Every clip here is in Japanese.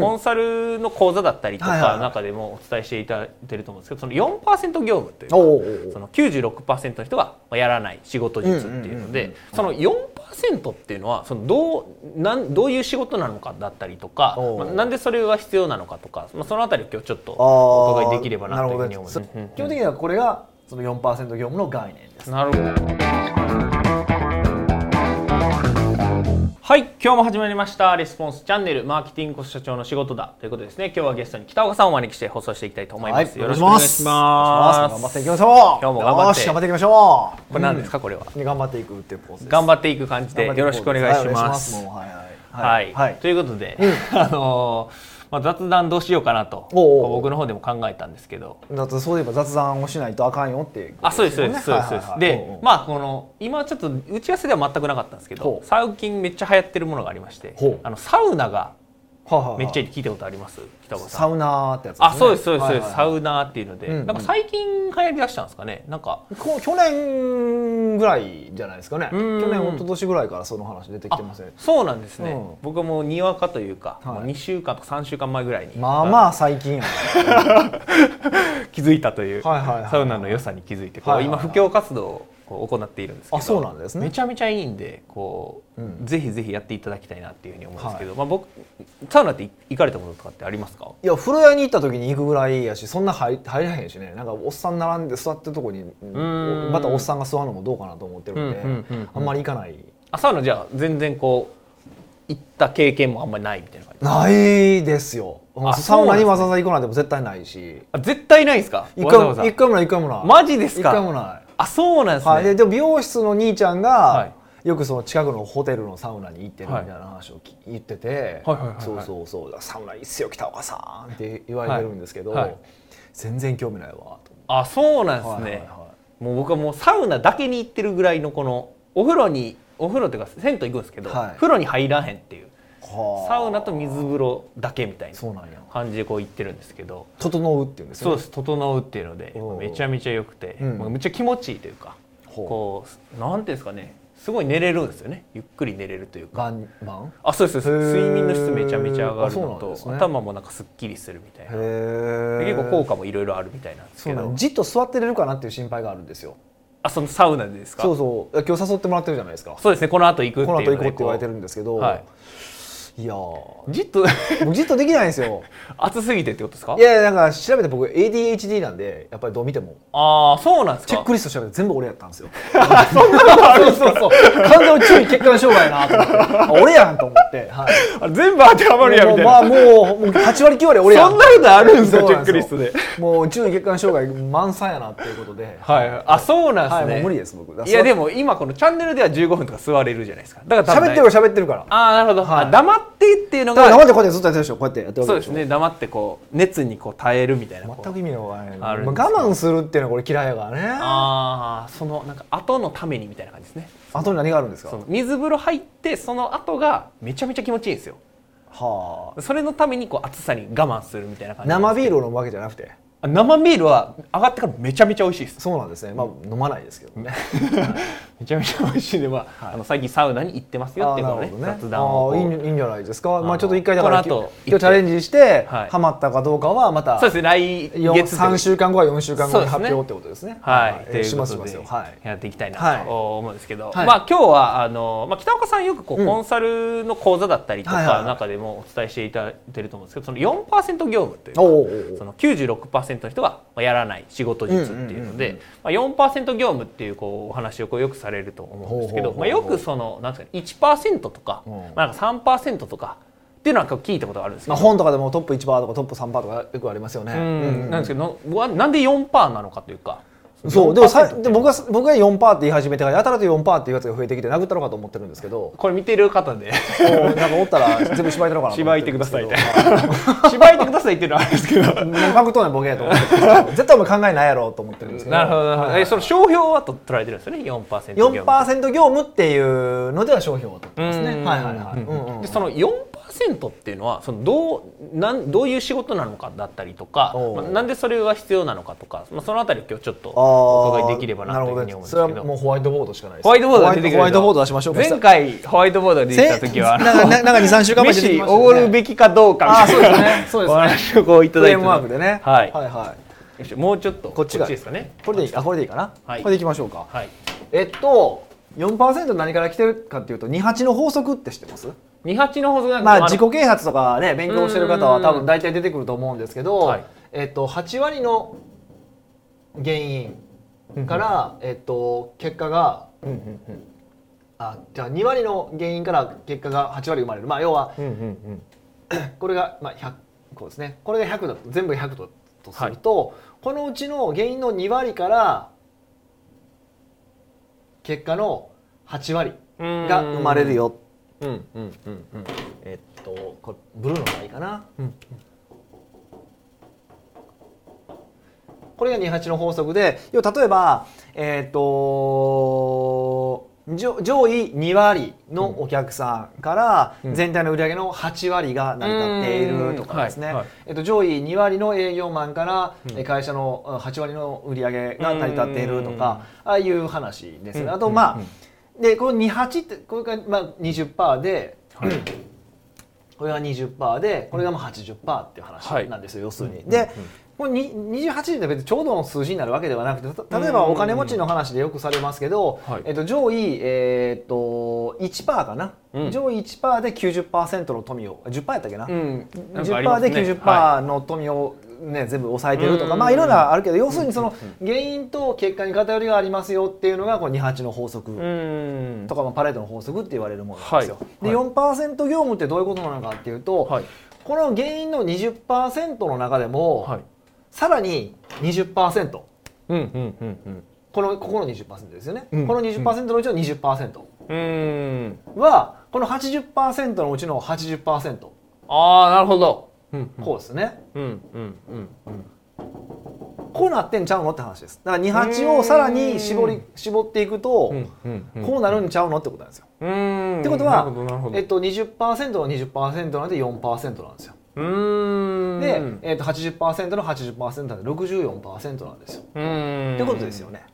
コンサルの講座だったりとか中でもお伝えしていただいてると思うんですけどその4%業務というかその96%の人がやらない仕事術っていうのでその4%っていうのはそのどうなんどういう仕事なのかだったりとか、まあなんでそれが必要なのかとか、まあ、そのあたりを今日ちょっとお伺いできればなというふうに思います。基本的にはこれがその4%業務の概念です。なるほど。はい、今日も始まりましたレスポンスチャンネルマーケティングコス社長の仕事だということでですね。今日はゲストに北岡さんをお招きして放送していきたいと思います。よろしくお願いします。頑張っていきましょう。今日も頑張って頑張っていきましょう。これ何ですか、これは？うん頑張っていくっていうポーズ。頑張っていく感じでよろしくお願いします。はいはいははいい。はい。ということで、あのーまあ、雑談どうしようかなと僕の方でも考えたんですけど。だってそういえば雑談をしないとあかんよっていうことあそうですそうですそうですそうです。でまあこの今ちょっと打ち合わせでは全くなかったんですけど最近めっちゃ流行ってるものがありましてあのサウナがあ、はあはあめっちゃ聞いたことあります？北岡さん。サウナーってやつあそうですそうですそうです、サウウナーっていうので、うんうん。なんか最近流行りだしたんですかね？なんか。こ去年ぐらいじゃないですかね。去うん。年一昨年ぐらいからその話出てきてますね。そうなんですね、うん。僕はもうにわかというか、はい。もう2週間とか3週間前ぐらいに。まあまあ最近 気づいたという、はいはいはいサウナの良さに気づいてはいはいはい。今布教活動をこう行っているんですけど。あそうなんですね。めちゃめちゃいいんでこう、うん。ぜひぜひやっていただきたいなっていうふうに思うんですけど、まあ、僕サウナって行かれたこととかってありますか？いや風呂屋に行った時に行くぐらいやしそんな入入らへんしね。なんかおっさん並んで座ってるとこにん。またおっさんが座るのもどうかなと思ってるんで、あんまり行かない。あサウナじゃあ全然こう行った経験もあんまりないみたいな感じないですよ。あサウナにわざわざ行くなんても絶対ないし。あ絶対ないんですか？一回もない一回もない。マジですか？一回もないあそうなんですね、はい、ででも美容室の兄ちゃんが、はい。よくその近くのホテルのサウナに行ってるみたいな話をき言ってて、はいそうそうそうサウナいいっすよ北岡さんって言われてるんですけど、はい。はい。全然興味ないわとあそうなんですね、はいもう僕はもうサウナだけに行ってるぐらいのこのお風呂にお風呂っていうか銭湯行くんですけど、はい。風呂に入らへんっていうはあサウナと水風呂だけみたいなそうなんや。感じでこう行ってるんですけど。整うっていうんですよね。そうです整うっていうのでめちゃめちゃ良くて、うん。めっちゃ気持ちいいというかこうなんていうんですかねすごい寝れるんですよね。ゆっくり寝れるというか。あそうですそうです。へー。睡眠の質めちゃめちゃ上がるのと、ね。頭もなんかすっきりするみたいな。結構効果もいろいろあるみたいなんですけど。じっと座ってれるかなっていう心配があるんですよ。あそのサウナでですか？そうそう。今日誘ってもらってるじゃないですか。そうですねこの後行くっていうこの後行こうでって言われてるんですけど、はいい、やー。じっと僕 じっとできないんですよ。暑すぎてってことですか？いやなんか調べて僕 ADHD なんでやっぱりどう見ても。ああそうなんですか？チェックリスト調べて全部俺やったんですよ。そうそうそう。完全に注意欠陥障害やなと思って。あ俺やんと思って、はい、あ全部当てはまるやんみたいな、もうまあもうもう8割9割俺やん。そんなことあるんですかそうなんチェックリストで。もう注意欠陥障害満載やなっていうことで。はい。あそうなんですね、無理です僕。いやでも今このチャンネルでは15分とか座れるじゃないですか。だから喋ってる喋ってるから。ああなるほど、はい。あ黙ってっていうのが生でこうやってずっとやってるでしょ？こうやってやってるそうですね。黙ってこう熱にこう耐えるみたいな。全く意味がわからない。あるんまあ我慢するっていうのはこれ嫌いやからね。ああそのなんか後のためにみたいな感じですね。あとに何があるんですか？水風呂入ってその後がめちゃめちゃ気持ちいいんですよ。はあ。それのためにこう暑さに我慢するみたいな感じ生ビールを飲むわけじゃなくて？あ生ビールは上がってからめちゃめちゃ美味しいです。そうなんですね。まあ飲まないですけどね めちゃめちゃ美味しいんで、まあはい。あの最近サウナに行ってますよっていうのをねあーなるほど雑談をいいんいいんじゃないですか。まのあちょっと一回だから今日チャレンジしてはい。ハマったかどうかはまたそうですね来よ月3週間後は4週間後に発表ってことですね。はい、とえーしますしますよ。はい。やっていきたいはないと思うんですけど、はい。まあ今日はあの、まあ、北岡さんよくこう、うん。コンサルの講座だったりとはいはいはい。か中でもお伝えしていただいてると思うんですけどその4%業務というかおうおうおうその96%の人がやらない仕事術っていうのうんうんうんうんで、まあ、4%業務っていうこうお話をこうよくされると思うんですけど、まあ、よくそのなんですか、ね、1%とか,、うん。まあ、なんか3%とかっていうのは聞いたことがあるんですけど、まあ本とかでもトップ1%とかトップ3%とかよくありますよね。うんうんなんですけどななんで4%なのかというか。そう。でもさ4%ってで僕が僕が4%って言い始めてからやたらと4%っていうやつが増えてきて殴ったのかと思ってるんですけど。これ見てる方で。なんかおったら全部縛いてるのかなと思芝ってくださいって。縛いてくださいっていうのはあるんですけど。もうパクっとんねんボケやと思ってるんですけど。絶対お前考えないやろうと思ってるんですけど。なるほど。なるほど、はその商標はと捉えてるんですよね？4%業務。4%業務っていうのでは商標を取ってますね。うん。はいはいはい。でその4% 4%っていうのはそのどうなんどういう仕事なのかだったりとか、まあ、なんでそれが必要なのかとか、まあ、そのあたり今日ちょっとお伺いできればなというふうに思うんですけど、ね、それはもうホワイトボードしかないです。ホワイトボードが出てくるホワイトボード出しましょう。前回ホワイトボードが出てきた時はなんかなんか23週間前におごるべきかどうかみたいなそうですね。そうですね。お話をこういただいてフレームワークでね、はい、はいはい。もうちょっとこっちがですかね。これでいい。あこれでいいかな、はい、これでいきましょうか、はい、えっと4%何から来てるかっていうと28の法則って知ってます？28の法則まあ自己啓発とかね勉強してる方は多分大体出てくると思うんですけど、はい、えっと8割の原因から、えっと結果が、あじゃあ2割の原因から結果が8割生まれる。まあ要は、これがまあ100こうですね。これが100だと全部100だとすると、はい、このうちの原因の2割から結果の8割が生まれるよ。うんうんうんうん、えっとこれブルーのがいいかな。うんこれが28の法則で要は例えば、えーと、と上位2割のお客さんから全体の売り上げの8割が成り立っているとかですね、えっと、上位2割の営業マンから会社の8割の売り上げが成り立っているとかああいう話ですね。あとまあでこの28ってこれがまあ20%で、はい、これが20%でこれがまあ80%っていう話なんですよ、はい、要するに。で、これ28人って別にちょうどの数字になるわけではなくて例えばお金持ちの話でよくされますけど、えっと、上位、えー、っと1%かな、うん、上位1%で90%の富を10%やったっけな、うん、10%で90%の富をね、全部抑えてるとか、まあいろんなあるけど要するにその原因と結果に偏りがありますよっていうのがこの28の法則。とか、まあ、パレードの法則って言われるものなんですよ。はい、で4%業務ってどういうことなのかっていうと、はい、この原因の20%の中でも、はい、さらに20%、うんうんうんうん、このここの20%ですよね、うん、この20%のうちの20%はこの80%のうちの80%。ああなるほど。こうですね。うんうんうん。うんこうなってんちゃうのって話です。だから二八をさらに絞り絞っていくと、こうなるんちゃうのってことなんですよ。ってことは、えっと20%の20%なんで4%なんですよ。で、えっと80%の80%なんで64%なんですよ。ってことですよね。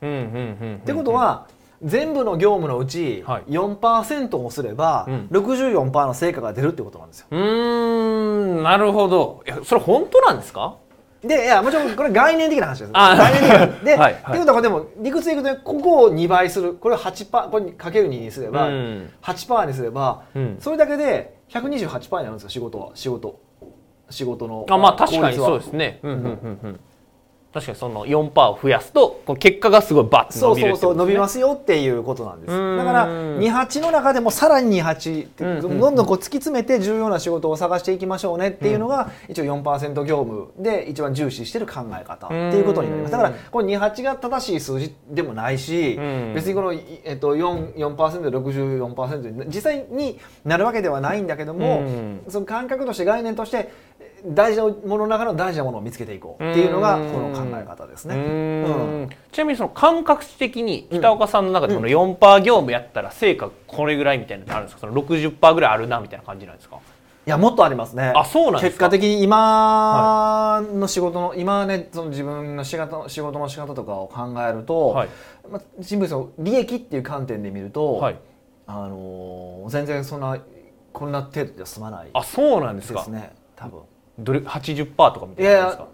ってことは。全部の業務のうち4%をすれば64%の成果が出るってことなんですよ。うんなるほど。いやそれ本当なんですか？でいやもちろんこれ概念的な話です。概念的な。で、はいはい、ってことはでも理屈でいくと、ね、ここを2倍する。これを8%これかける2にすれば、うん、8%にすれば、うん、それだけで128%になるんですよ仕事は。仕事仕事のあまあ確かにそうですね。うんうんうんうん。確かにその4%を増やすとこの結果がすごいバッと伸びる、ね、そうそうそう伸びますよっていうことなんです。だから28の中でもさらに28どんどんこう突き詰めて重要な仕事を探していきましょうねっていうのが一応4%業務で一番重視してる考え方っていうことになります。だからこの28が正しい数字でもないし別にこの、えっと、4%, 4で64%実際になるわけではないんだけどもその感覚として概念として大事なものの中の大事なものを見つけていこうっていうのがこの考え方ですね。うん、ちなみにその感覚的に北岡さん。の中でこの4%業務やったら成果これぐらいみたいなのあるん。ですかその60%ぐらいあるなみたいな感じなん。ですかいやもっとありますね。あそうなん。結果的に今の仕事の、はい、今ねその自分の仕事仕事の仕方とかを考えると、はい、まあ、新聞の利益っていう観点で見ると、はい、あのー、全然そん。なこん。な程度では済まないあそうなん。ですかですね多分。どれ80%とかみたいなですか？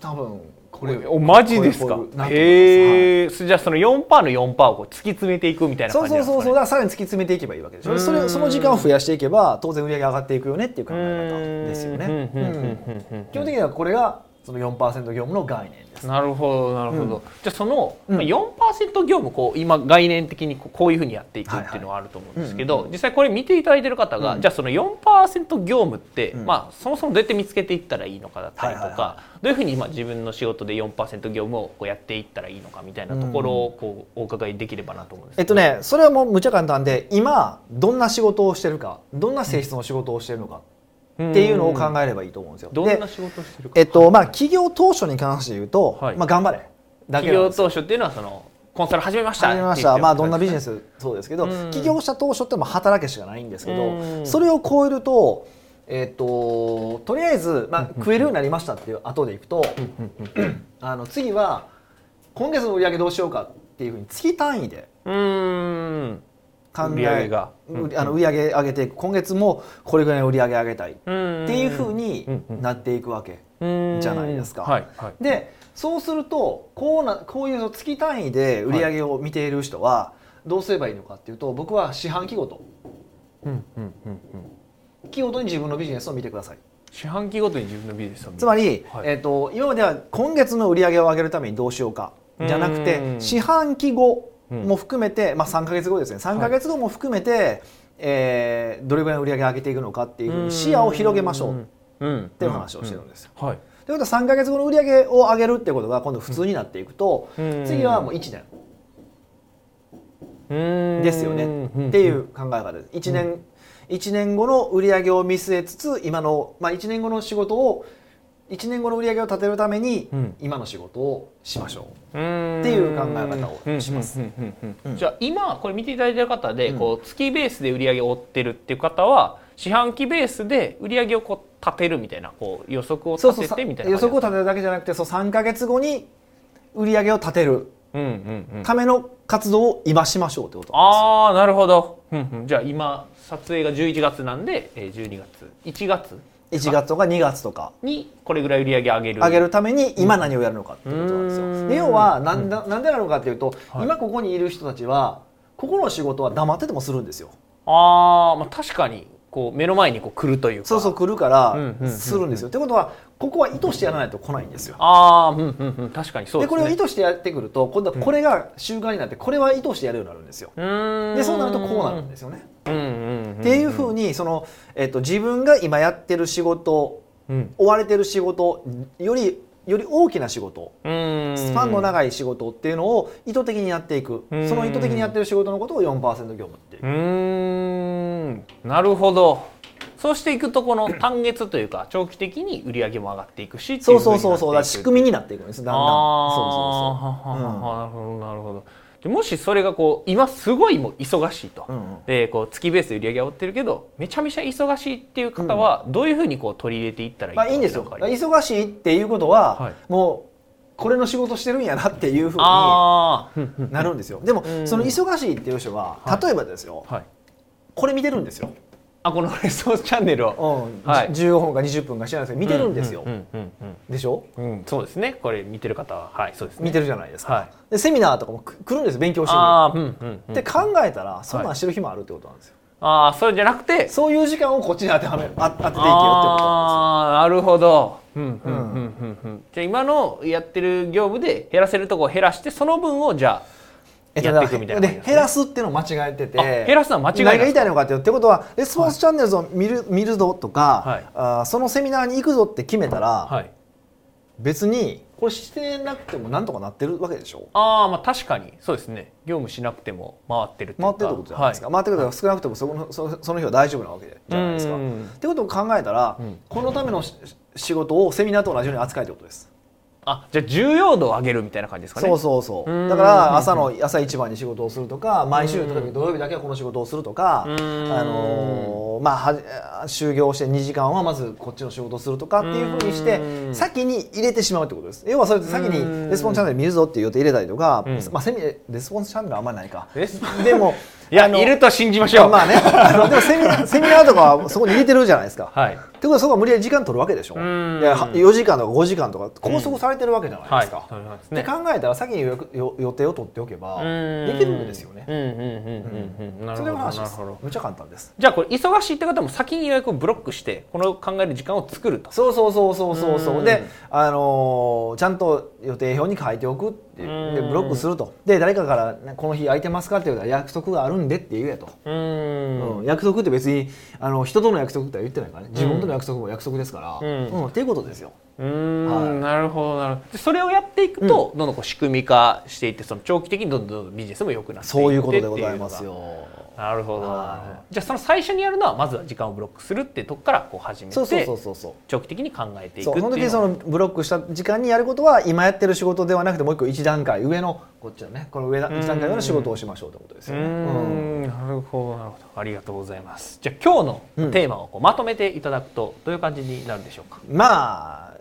多分これおマジですか？へえ、はい、じゃあその4%の4%をこう突き詰めていくみたいな感じなんですか、ね、そうそうそうだからさらに突き詰めていけばいいわけでしょ。それその時間を増やしていけば当然売り上げ上がっていくよねっていう考え方ですよね。基本的にはこれがその4%業務の概念です。なるほどなるほど。うん、じゃあその、うん、4%業務こう今概念的にこういうふうにやっていくっていうのはあると思うんですけど、実際これ見ていただいてる方が、うん、じゃあその4%業務って、まあそもそもどうやって見つけていったらいいのかだったりとか、どういうふうに今自分の仕事で4%業務をこうやっていったらいいのかみたいなところをこうお伺いできればなと思うんです、えっとねそれはもうむちゃ簡単で今どんな仕事をしてるかどんな性質の仕事をしてるのか。っていうのを考えればいいと思うんですよ。どんな仕事してるか。えっとまあ企業当初に関して言うと、はい、まあ頑張れ。企業当初っていうのはそのコンサル始めました始めました。まあどんなビジネスそうですけど起業した当初ってまあ働けしかないんですけどそれを超えるとえっ、ととりあえず、まあ、食えるようになりましたっていう後でいくと、あの次は今月の売り上げどうしようかっていうふうに月単位でうん。考売り上げが。うあの売り上げ上げていく。今月もこれぐらいの売り上げ上げたい。っていうふうになっていくわけ。じゃないですか。はいはい、でそうするとこうなこういう月単位で売り上げを見ている人はどうすればいいのかっていうと僕は四半期ごと。うんうんうんうん。期ごとに自分のビジネスを見てください。四半期ごとに自分のビジネスをつまり、はい。えー、と今までは今月の売り上げを上げるためにどうしようかじゃなくうてん。四半期後も含めて、まあ、3か月後ですね。3か月後も含めて、えーどれぐらいの売り上げを上げていくのかっていうふうに視野を広げましょう。っていう話をしてるんですよ。はい。ということは3か月後の売り上げを上げるってことが今度普通になっていくと、うん。次はもう1年。うん。ですよね。っていう考え方です。1年、一年後の売り上げを見据えつつ今の、まあ、1年後の仕事を1年後の売り上げを立てるためにうん。今の仕事をしましょっていう考え方をします。じゃあ今これ見ていただいている方でうん。こう月ベースで売り上げを追ってるっていう方は四半期ベースで売り上げをこう立てるみたいなこう予測を立ててみたいな予測を立てるだけじゃなくてそう3か月後に売り上げを立てる。ための活動を今しましょうってことなんああなるほど、うんうん、じゃあ今撮影が11月なんで、えー、12月。1月1月とか2月とかにこれぐらい売り上げ上げる上げるために今何をやるのかっていうことなんですうんよ。で要はなんだなんでなのかっていうと、はい今ここにいる人たちはここの仕事は黙っててもするんですよ。あー、まあ確かにこう目の前にこう来るというかそうそう来るからうんうんうんうんするんですよ。ってことはここは意図してやらないと来ないんですよ。ああうんうんうん確かにそうでですねこれを意図してやってくると今度はこれが習慣になってこれは意図してやるようになるんですよ。うーんでそうなるとこうなるんですよね。うんうんうんっていうふうにその、えっと、自分が今やってる仕事うん。追われてる仕事よりより大きな仕事うん。スパンの長い仕事っていうのを意図的にやっていく。うん。その意図的にやってる仕事のことを4%業務っていう。うーん。なるほど。そうしていくとこの 単月というか長期的に売り上げも上がっていくしそうそうそうそう。仕組みみになっていくんです。だんだん。あそうそうそう。あなるほどなるほど。でもしそれがこう今すごいもう忙しいと、うんうん。でこう月ベースで売り上げが追ってるけどめちゃめちゃ忙しいっていう方はどういうふうにこう取り入れていったらいいまあいいんですよ。忙しいっていうことは、はい。もうこれの仕事してるんやなっていうふうに なるんですよ。でもうん。その忙しいっていう人ははい。例えばですよ。はい、これ見てるんですよ、あこのレソースチャンネルを。うん。はい。15分か20分か知らないですけど見てるんですよ。うんうんでしょ？うん。うん、そうですね。これ見てる方は。はいそうですね。見てるじゃないですか、はい。でセミナーとかもく来るんです勉強しにああうんうんうん。って考えたらそんなんしてる暇あるってことなんですよ、ああそれじゃなくて。そういう時間をこっちに当てはめあ当てていけよってことなんああなるほど。うんうんううん。んうんうんじゃあ今のやってる業務で減らせるところを減らしてその分をじゃあ。やっていくみたいなね。減らすっていうのを間違えてて。あ減らすのは間違いない何が言いたいのかっていうってことはレスポンスチャンネルズを見る,、見るぞとか、はい。あーそのセミナーに行くぞって決めたら、はい。別にこれしてなくてもなんとかなってるわけでしょ？ああまあ確かに。そうですね。業務しなくても回ってるって回ってるってことじゃないですか、回ってることは少なくともそこのそその日は大丈夫なわけじゃないですか。っうん。てことを考えたら、うん。このためのし仕事をセミナーと同じように扱いってことです。あじゃあ重要度を上げるみたいな感じですかね？そうそうそう。うん。だから朝の朝一番に仕事をするとか毎週うん。例えば土曜日だけはこの仕事をするとか、うん。あのーまあ就業して2時間はまずこっちの仕事をするとかっていうふうにしてうん。先に入れてしまうってことです。要はそれって先うん。にレスポンスチャンネル見るぞっていう予定入れたりとか、うん。まあ、セミレスポンスチャンネルはあんまりないか。でも いやいると信じましょうまあねでもセミナー セミナーとかはそこに入れてるじゃないですか。はいってことはそこは無理やり時間取るわけでしょ。うんでは4時間とか5時間とか拘束されてるわけじゃないはいですか。そうですってね考えたら先に予予定を取っておけばうんできるんですよね。うんうんうんうんうんなるそほどれが話です。むっちゃ簡単です。じゃあこれ忙しいって方も先に予約をブロックしてこの考える時間を作るとそうそうそうそうそうそううんで、あのーちゃんと予定表に書いておくっていう。でうん。ブロックすると。で誰かからねこの日空いてますか？って言うたら約束があるんでって言えと、ううん。ん約束って別にあの人との約束っては言ってないからね。自分との約束も約束ですから、うん。うん。っていうことですよ。うーん。はい。なるほどなるほど。でそれをやっていくと、どんどんこう仕組み化していってその長期的にどんどんどんどんビジネスも良くなっていってそういうことでございますよ。なるほど。はじゃあその最初にやるのはまずは時間をブロックするっていうとこからこう始めてそうそうそうそう長期的に考えていくっていうの。その時そのブロックした時間にやることは今やってる仕事ではなくてもう一個一段階上のこっちのねこの上だ一段階上の仕事をしましょうということですうよね。うん。ん。なるほどなるほど。ありがとうございます。じゃあ今日のテーマをこうまとめていただくとどういう感じになるでしょうか？まあ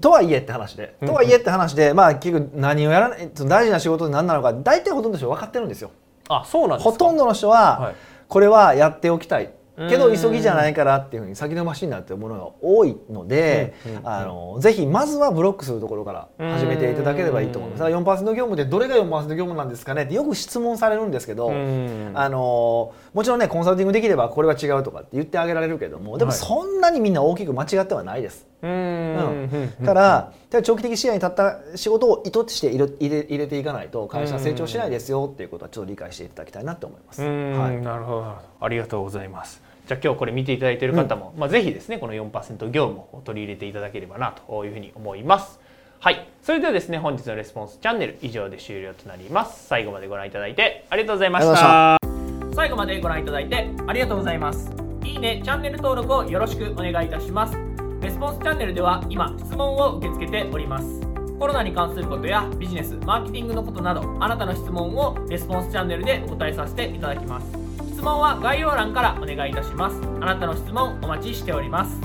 とはいえって話で、うん。とはいえって話でまあ結局何をやらないその大事な仕事で何なのか大体ほとんどの人は分かってるんですよ。あそうなんですか？ほとんどの人は、はい。これはやっておきたい。けどうん急ぎじゃないからっていうふうに先延ばしになってるものが多いので、あのぜひまずはブロックするところから始めていただければいいと思います。だから4%業務でどれが4%業務なんですかねってよく質問されるんですけど、うん。あのもちろんねコンサルティングできればこれは違うとかって言ってあげられるけどもでもはい。そんなにみんな大きく間違ってはないです。うん。うん。から長期的視野に立った仕事を意図して入れ入れていかないと会社は成長しないですよっていうことはちょっと理解していただきたいなと思います。うん、はい。なるほど。なるほどありがとうございます。じゃあ今日これ見ていただいている方も、まあ、ぜひですねこの4%業務を取り入れていただければなというふうに思います。はい。それではですね本日のレスポンスチャンネル以上で終了となります。最後までご覧いただいてありがとうございました。最後までご覧いただいてありがとうございます。いいねチャンネル登録をよろしくお願いいたしますレスポンスチャンネルでは今質問を受け付けております。コロナに関することやビジネスマーケティングのことなどあなたの質問をレスポンスチャンネルでお答えさせていただきます。質問は概要欄からお願いいたします。あなたの質問お待ちしております。